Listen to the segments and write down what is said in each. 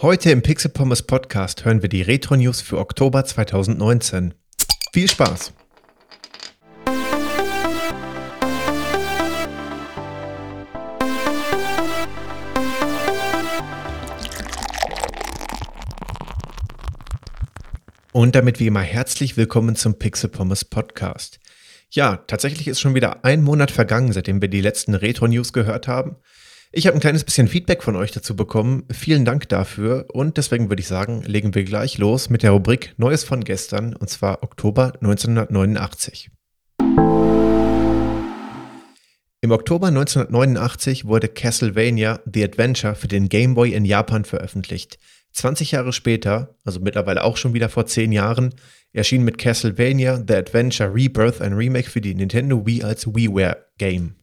Heute im Pixel Pommes Podcast hören wir die Retro News für Oktober 2019. Viel Spaß! Und damit wie immer herzlich willkommen zum Pixel Pommes Podcast. Ja, tatsächlich ist schon wieder ein Monat vergangen, seitdem wir die letzten Retro News gehört haben. Ich habe ein kleines bisschen Feedback von euch dazu bekommen. Vielen Dank dafür. Und deswegen würde ich sagen, legen wir gleich los mit der Rubrik Neues von gestern, und zwar Oktober 1989. Im Oktober 1989 wurde Castlevania The Adventure für den Game Boy in Japan veröffentlicht. 20 Jahre später, also mittlerweile auch schon wieder vor 10 Jahren, erschien mit Castlevania The Adventure Rebirth ein Remake für die Nintendo Wii als WiiWare-Game.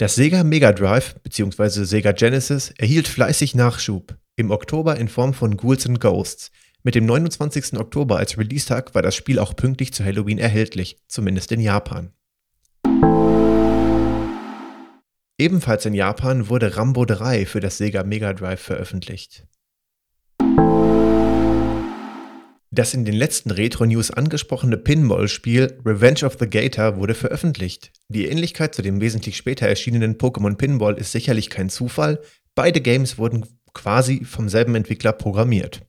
Das Sega Mega Drive bzw. Sega Genesis erhielt fleißig Nachschub, im Oktober in Form von Ghouls and Ghosts. Mit dem 29. Oktober als Release-Tag war das Spiel auch pünktlich zu Halloween erhältlich, zumindest in Japan. Ebenfalls in Japan wurde Rambo 3 für das Sega Mega Drive veröffentlicht. Das in den letzten Retro-News angesprochene Pinball-Spiel Revenge of the Gator wurde veröffentlicht. Die Ähnlichkeit zu dem wesentlich später erschienenen Pokémon Pinball ist sicherlich kein Zufall. Beide Games wurden quasi vom selben Entwickler programmiert.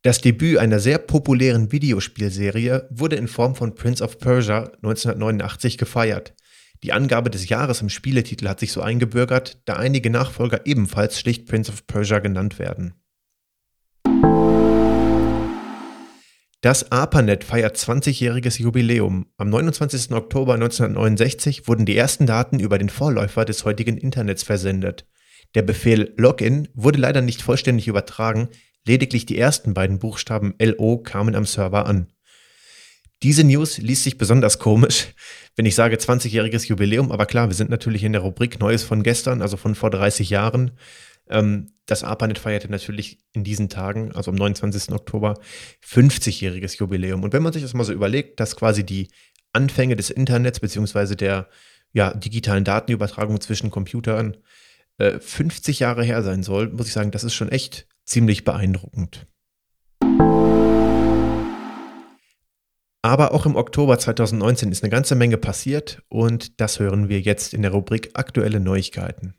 Das Debüt einer sehr populären Videospielserie wurde in Form von Prince of Persia 1989 gefeiert. Die Angabe des Jahres im Spieletitel hat sich so eingebürgert, da einige Nachfolger ebenfalls schlicht Prince of Persia genannt werden. Das ARPANET feiert 20-jähriges Jubiläum. Am 29. Oktober 1969 wurden die ersten Daten über den Vorläufer des heutigen Internets versendet. Der Befehl Login wurde leider nicht vollständig übertragen, lediglich die ersten beiden Buchstaben LO kamen am Server an. Diese News liest sich besonders komisch, wenn ich sage 20-jähriges Jubiläum, aber klar, wir sind natürlich in der Rubrik Neues von gestern, also von vor 30 Jahren. Ähm, das ARPANET feierte natürlich in diesen Tagen, also am 29. Oktober, 50-jähriges Jubiläum. Und wenn man sich das mal so überlegt, dass quasi die Anfänge des Internets beziehungsweise der ja, digitalen Datenübertragung zwischen Computern äh, 50 Jahre her sein soll, muss ich sagen, das ist schon echt ziemlich beeindruckend. Aber auch im Oktober 2019 ist eine ganze Menge passiert und das hören wir jetzt in der Rubrik Aktuelle Neuigkeiten.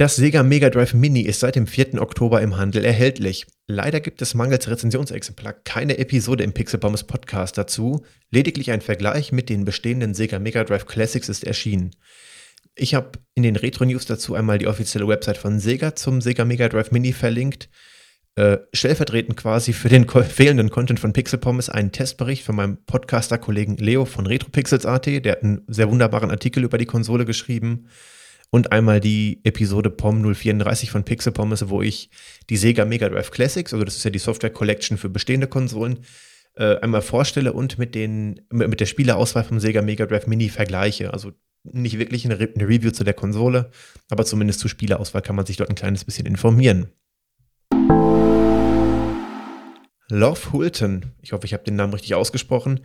Das Sega Mega Drive Mini ist seit dem 4. Oktober im Handel erhältlich. Leider gibt es mangels Rezensionsexemplar keine Episode im Pixel Bombs Podcast dazu. Lediglich ein Vergleich mit den bestehenden Sega Mega Drive Classics ist erschienen. Ich habe in den Retro News dazu einmal die offizielle Website von Sega zum Sega Mega Drive Mini verlinkt. Äh, stellvertretend quasi für den fehlenden Content von Pixel Pommes einen Testbericht von meinem Podcaster-Kollegen Leo von RetroPixels.at. Der hat einen sehr wunderbaren Artikel über die Konsole geschrieben und einmal die Episode POM 034 von Pixel Pommes, wo ich die Sega Mega Drive Classics, also das ist ja die Software Collection für bestehende Konsolen, äh, einmal vorstelle und mit, den, mit der Spielerauswahl vom Sega Mega Drive Mini vergleiche. Also nicht wirklich eine, Re eine Review zu der Konsole, aber zumindest zur Spielerauswahl kann man sich dort ein kleines bisschen informieren. Love Hulton, ich hoffe, ich habe den Namen richtig ausgesprochen,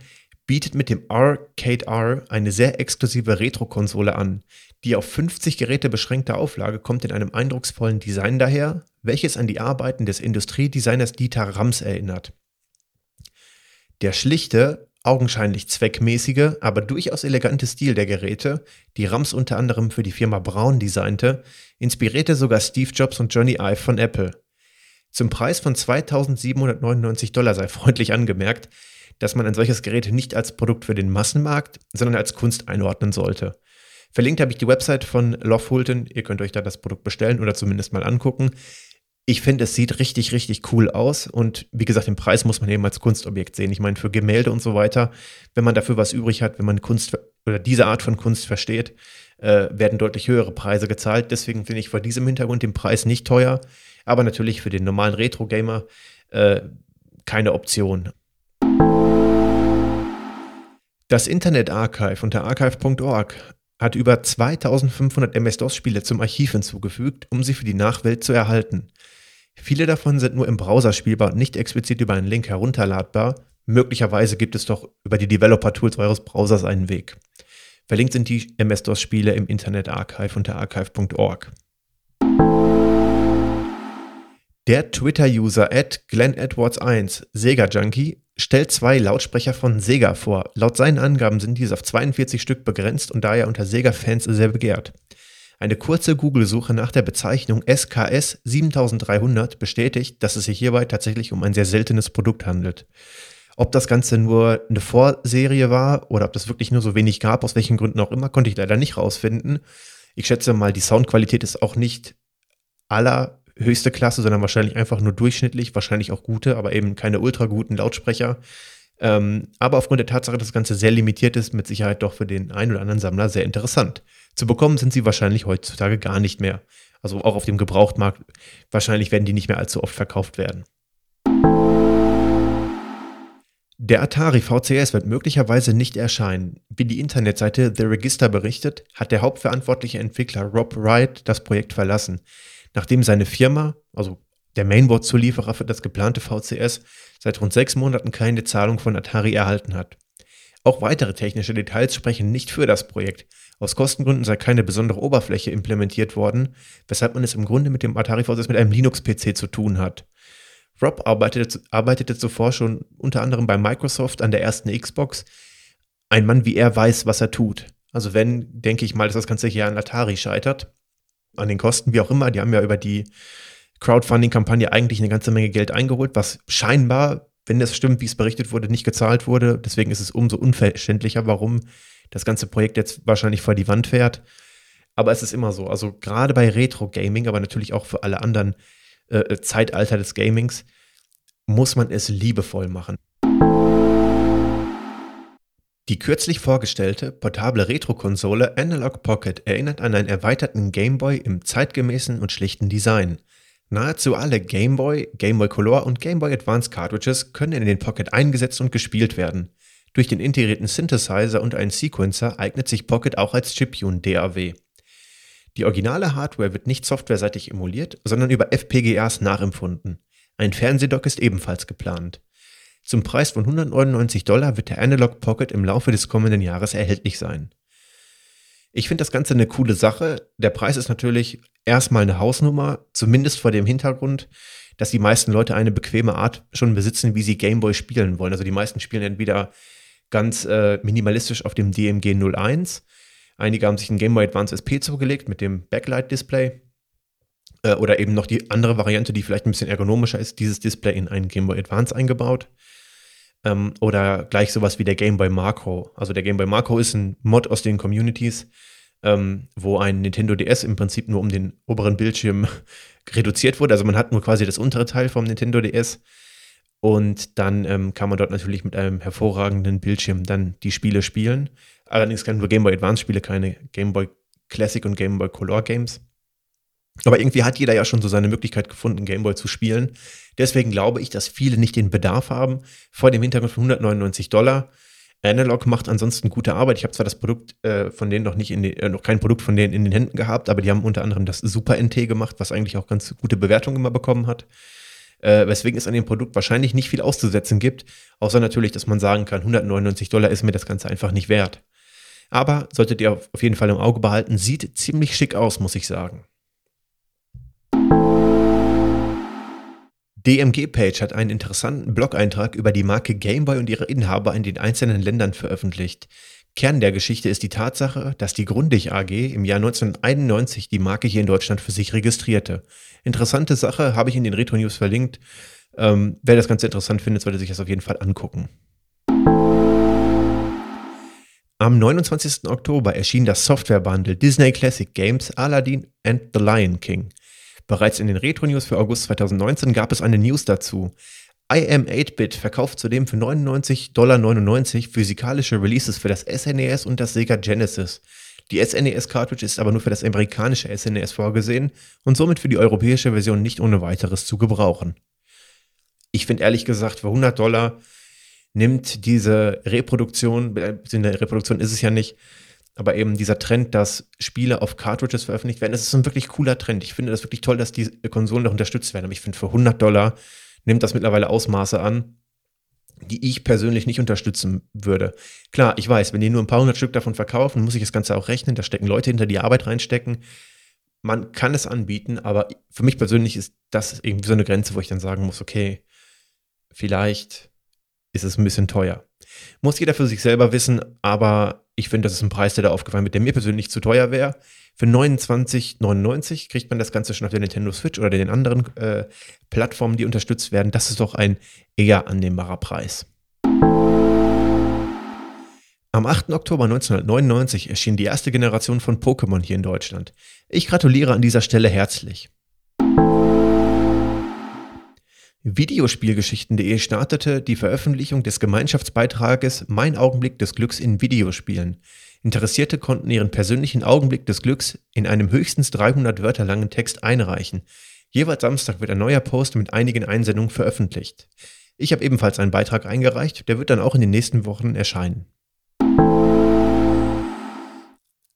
bietet mit dem Arcade R eine sehr exklusive Retro-Konsole an. Die auf 50 Geräte beschränkte Auflage kommt in einem eindrucksvollen Design daher, welches an die Arbeiten des Industriedesigners Dieter Rams erinnert. Der schlichte, augenscheinlich zweckmäßige, aber durchaus elegante Stil der Geräte, die Rams unter anderem für die Firma Braun designte, inspirierte sogar Steve Jobs und Johnny Ive von Apple. Zum Preis von 2799 Dollar sei freundlich angemerkt, dass man ein solches Gerät nicht als Produkt für den Massenmarkt, sondern als Kunst einordnen sollte. Verlinkt habe ich die Website von Love Hulton. Ihr könnt euch da das Produkt bestellen oder zumindest mal angucken. Ich finde, es sieht richtig, richtig cool aus. Und wie gesagt, den Preis muss man eben als Kunstobjekt sehen. Ich meine, für Gemälde und so weiter, wenn man dafür was übrig hat, wenn man Kunst oder diese Art von Kunst versteht, äh, werden deutlich höhere Preise gezahlt. Deswegen finde ich vor diesem Hintergrund den Preis nicht teuer. Aber natürlich für den normalen Retro-Gamer äh, keine Option. Das Internet Archive unter archive.org hat über 2500 MS-DOS-Spiele zum Archiv hinzugefügt, um sie für die Nachwelt zu erhalten. Viele davon sind nur im Browser spielbar und nicht explizit über einen Link herunterladbar. Möglicherweise gibt es doch über die Developer-Tools eures Browsers einen Weg. Verlinkt sind die MS-DOS-Spiele im Internet Archive unter archive.org. Der Twitter-User at GlennEdwards1, Sega Junkie, stellt zwei Lautsprecher von Sega vor. Laut seinen Angaben sind diese auf 42 Stück begrenzt und daher unter Sega-Fans sehr begehrt. Eine kurze Google-Suche nach der Bezeichnung SKS 7300 bestätigt, dass es sich hierbei tatsächlich um ein sehr seltenes Produkt handelt. Ob das Ganze nur eine Vorserie war oder ob das wirklich nur so wenig gab, aus welchen Gründen auch immer, konnte ich leider nicht rausfinden. Ich schätze mal, die Soundqualität ist auch nicht aller höchste Klasse, sondern wahrscheinlich einfach nur durchschnittlich, wahrscheinlich auch gute, aber eben keine ultra guten Lautsprecher. Ähm, aber aufgrund der Tatsache, dass das Ganze sehr limitiert ist, mit Sicherheit doch für den einen oder anderen Sammler sehr interessant. Zu bekommen sind sie wahrscheinlich heutzutage gar nicht mehr. Also auch auf dem Gebrauchtmarkt. Wahrscheinlich werden die nicht mehr allzu oft verkauft werden. Der Atari VCS wird möglicherweise nicht erscheinen. Wie die Internetseite The Register berichtet, hat der hauptverantwortliche Entwickler Rob Wright das Projekt verlassen nachdem seine Firma, also der Mainboard-Zulieferer für das geplante VCS, seit rund sechs Monaten keine Zahlung von Atari erhalten hat. Auch weitere technische Details sprechen nicht für das Projekt. Aus Kostengründen sei keine besondere Oberfläche implementiert worden, weshalb man es im Grunde mit dem Atari VCS mit einem Linux-PC zu tun hat. Rob arbeitete, arbeitete zuvor schon unter anderem bei Microsoft an der ersten Xbox. Ein Mann wie er weiß, was er tut. Also wenn, denke ich mal, dass das Ganze hier an Atari scheitert an den Kosten, wie auch immer. Die haben ja über die Crowdfunding-Kampagne eigentlich eine ganze Menge Geld eingeholt, was scheinbar, wenn das stimmt, wie es berichtet wurde, nicht gezahlt wurde. Deswegen ist es umso unverständlicher, warum das ganze Projekt jetzt wahrscheinlich vor die Wand fährt. Aber es ist immer so. Also gerade bei Retro-Gaming, aber natürlich auch für alle anderen äh, Zeitalter des Gamings, muss man es liebevoll machen. Die kürzlich vorgestellte portable Retro-Konsole Analog Pocket erinnert an einen erweiterten Game Boy im zeitgemäßen und schlichten Design. Nahezu alle Game Boy, Game Boy Color und Game Boy Advance Cartridges können in den Pocket eingesetzt und gespielt werden. Durch den integrierten Synthesizer und einen Sequencer eignet sich Pocket auch als Chiptune DAW. Die originale Hardware wird nicht softwareseitig emuliert, sondern über FPGAs nachempfunden. Ein Fernsehdock ist ebenfalls geplant. Zum Preis von 199 Dollar wird der Analog Pocket im Laufe des kommenden Jahres erhältlich sein. Ich finde das Ganze eine coole Sache. Der Preis ist natürlich erstmal eine Hausnummer, zumindest vor dem Hintergrund, dass die meisten Leute eine bequeme Art schon besitzen, wie sie Gameboy spielen wollen. Also die meisten spielen entweder ganz äh, minimalistisch auf dem DMG 01. Einige haben sich ein Gameboy Advance SP zugelegt mit dem Backlight-Display. Äh, oder eben noch die andere Variante, die vielleicht ein bisschen ergonomischer ist, dieses Display in einen Gameboy Advance eingebaut. Ähm, oder gleich sowas wie der Game Boy Macro. Also der Game Boy Macro ist ein Mod aus den Communities, ähm, wo ein Nintendo DS im Prinzip nur um den oberen Bildschirm reduziert wurde. Also man hat nur quasi das untere Teil vom Nintendo DS. Und dann ähm, kann man dort natürlich mit einem hervorragenden Bildschirm dann die Spiele spielen. Allerdings kann nur Game Boy Advance Spiele, keine Game Boy Classic und Game Boy Color Games. Aber irgendwie hat jeder ja schon so seine Möglichkeit gefunden, Gameboy zu spielen. Deswegen glaube ich, dass viele nicht den Bedarf haben. Vor dem Hintergrund von 199 Dollar. Analog macht ansonsten gute Arbeit. Ich habe zwar das Produkt äh, von denen noch nicht in den, äh, noch kein Produkt von denen in den Händen gehabt, aber die haben unter anderem das Super NT gemacht, was eigentlich auch ganz gute Bewertungen immer bekommen hat. Äh, weswegen es an dem Produkt wahrscheinlich nicht viel auszusetzen gibt, außer natürlich, dass man sagen kann, 199 Dollar ist mir das Ganze einfach nicht wert. Aber solltet ihr auf jeden Fall im Auge behalten, sieht ziemlich schick aus, muss ich sagen. DMG-Page hat einen interessanten Blog-Eintrag über die Marke Gameboy und ihre Inhaber in den einzelnen Ländern veröffentlicht. Kern der Geschichte ist die Tatsache, dass die Grundig AG im Jahr 1991 die Marke hier in Deutschland für sich registrierte. Interessante Sache, habe ich in den Retro News verlinkt. Ähm, wer das Ganze interessant findet, sollte sich das auf jeden Fall angucken. Am 29. Oktober erschien das Softwarebundle Disney Classic Games Aladdin and the Lion King. Bereits in den Retro-News für August 2019 gab es eine News dazu. IM8-Bit verkauft zudem für 99,99 Dollar physikalische Releases für das SNES e und das Sega Genesis. Die SNES-Cartridge ist aber nur für das amerikanische SNES e vorgesehen und somit für die europäische Version nicht ohne weiteres zu gebrauchen. Ich finde ehrlich gesagt, für 100 Dollar nimmt diese Reproduktion, äh, eine Reproduktion ist es ja nicht, aber eben dieser Trend, dass Spiele auf Cartridges veröffentlicht werden, das ist ein wirklich cooler Trend. Ich finde das wirklich toll, dass die Konsolen noch unterstützt werden. Aber ich finde, für 100 Dollar nimmt das mittlerweile Ausmaße an. die ich persönlich nicht unterstützen würde. Klar, ich weiß, wenn die nur ein paar hundert Stück davon verkaufen, muss ich das Ganze auch rechnen. Da stecken Leute hinter, die Arbeit reinstecken. Man kann es anbieten, aber für mich persönlich ist das irgendwie so eine Grenze, wo ich dann sagen muss, okay, vielleicht ist es ein bisschen teuer. Muss jeder für sich selber wissen, aber ich finde, das ist ein Preis, der da aufgefallen wird, der mir persönlich zu teuer wäre. Für 29,99 kriegt man das Ganze schon auf der Nintendo Switch oder den anderen äh, Plattformen, die unterstützt werden. Das ist doch ein eher annehmbarer Preis. Am 8. Oktober 1999 erschien die erste Generation von Pokémon hier in Deutschland. Ich gratuliere an dieser Stelle herzlich. Videospielgeschichten.de startete die Veröffentlichung des Gemeinschaftsbeitrages Mein Augenblick des Glücks in Videospielen. Interessierte konnten ihren persönlichen Augenblick des Glücks in einem höchstens 300 Wörter langen Text einreichen. Jeweils Samstag wird ein neuer Post mit einigen Einsendungen veröffentlicht. Ich habe ebenfalls einen Beitrag eingereicht, der wird dann auch in den nächsten Wochen erscheinen.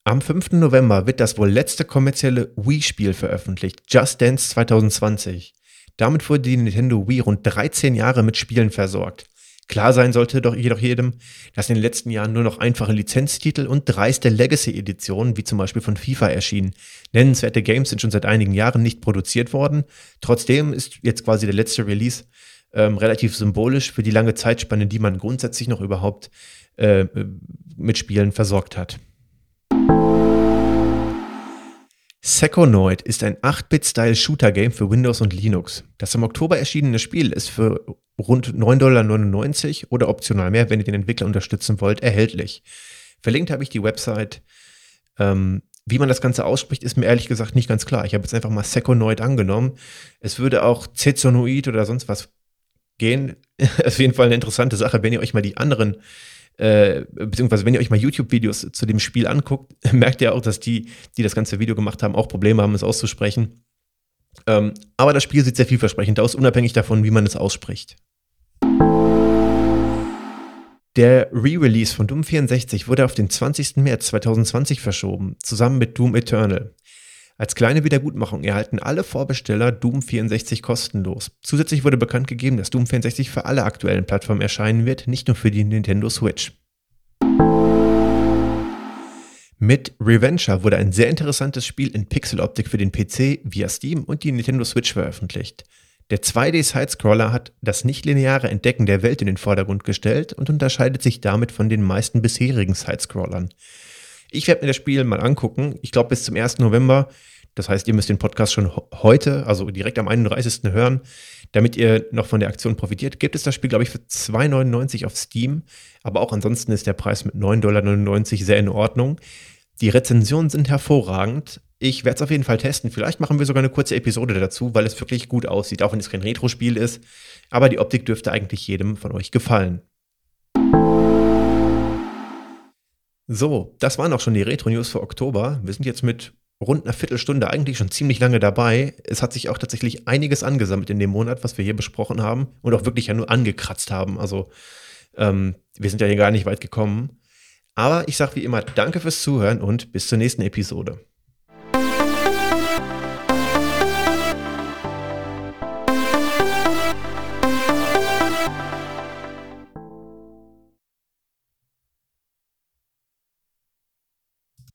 Am 5. November wird das wohl letzte kommerzielle Wii-Spiel veröffentlicht, Just Dance 2020. Damit wurde die Nintendo Wii rund 13 Jahre mit Spielen versorgt. Klar sein sollte doch jedoch jedem, dass in den letzten Jahren nur noch einfache Lizenztitel und dreiste Legacy-Editionen, wie zum Beispiel von FIFA, erschienen. Nennenswerte Games sind schon seit einigen Jahren nicht produziert worden. Trotzdem ist jetzt quasi der letzte Release ähm, relativ symbolisch für die lange Zeitspanne, die man grundsätzlich noch überhaupt äh, mit Spielen versorgt hat. Seconoid ist ein 8-Bit-Style-Shooter-Game für Windows und Linux. Das im Oktober erschienene Spiel ist für rund 9,99 Dollar oder optional mehr, wenn ihr den Entwickler unterstützen wollt, erhältlich. Verlinkt habe ich die Website. Ähm, wie man das Ganze ausspricht, ist mir ehrlich gesagt nicht ganz klar. Ich habe jetzt einfach mal Seconoid angenommen. Es würde auch Zezonoid oder sonst was gehen. Auf jeden Fall eine interessante Sache, wenn ihr euch mal die anderen äh, beziehungsweise wenn ihr euch mal YouTube-Videos zu dem Spiel anguckt, merkt ihr auch, dass die, die das ganze Video gemacht haben, auch Probleme haben, es auszusprechen. Ähm, aber das Spiel sieht sehr vielversprechend aus, unabhängig davon, wie man es ausspricht. Der Re-Release von Doom 64 wurde auf den 20. März 2020 verschoben, zusammen mit Doom Eternal. Als kleine Wiedergutmachung erhalten alle Vorbesteller Doom 64 kostenlos. Zusätzlich wurde bekannt gegeben, dass Doom 64 für alle aktuellen Plattformen erscheinen wird, nicht nur für die Nintendo Switch. Mit Reventure wurde ein sehr interessantes Spiel in Pixeloptik für den PC via Steam und die Nintendo Switch veröffentlicht. Der 2D-Sidescroller hat das nichtlineare Entdecken der Welt in den Vordergrund gestellt und unterscheidet sich damit von den meisten bisherigen Sidescrollern. Ich werde mir das Spiel mal angucken. Ich glaube, bis zum 1. November. Das heißt, ihr müsst den Podcast schon heute, also direkt am 31. hören, damit ihr noch von der Aktion profitiert. Gibt es das Spiel, glaube ich, für 2,99 auf Steam. Aber auch ansonsten ist der Preis mit 9,99 Dollar sehr in Ordnung. Die Rezensionen sind hervorragend. Ich werde es auf jeden Fall testen. Vielleicht machen wir sogar eine kurze Episode dazu, weil es wirklich gut aussieht, auch wenn es kein Retro-Spiel ist. Aber die Optik dürfte eigentlich jedem von euch gefallen. So, das waren auch schon die Retro-News für Oktober. Wir sind jetzt mit rund einer Viertelstunde eigentlich schon ziemlich lange dabei. Es hat sich auch tatsächlich einiges angesammelt in dem Monat, was wir hier besprochen haben und auch wirklich ja nur angekratzt haben. Also ähm, wir sind ja hier gar nicht weit gekommen. Aber ich sage wie immer, danke fürs Zuhören und bis zur nächsten Episode.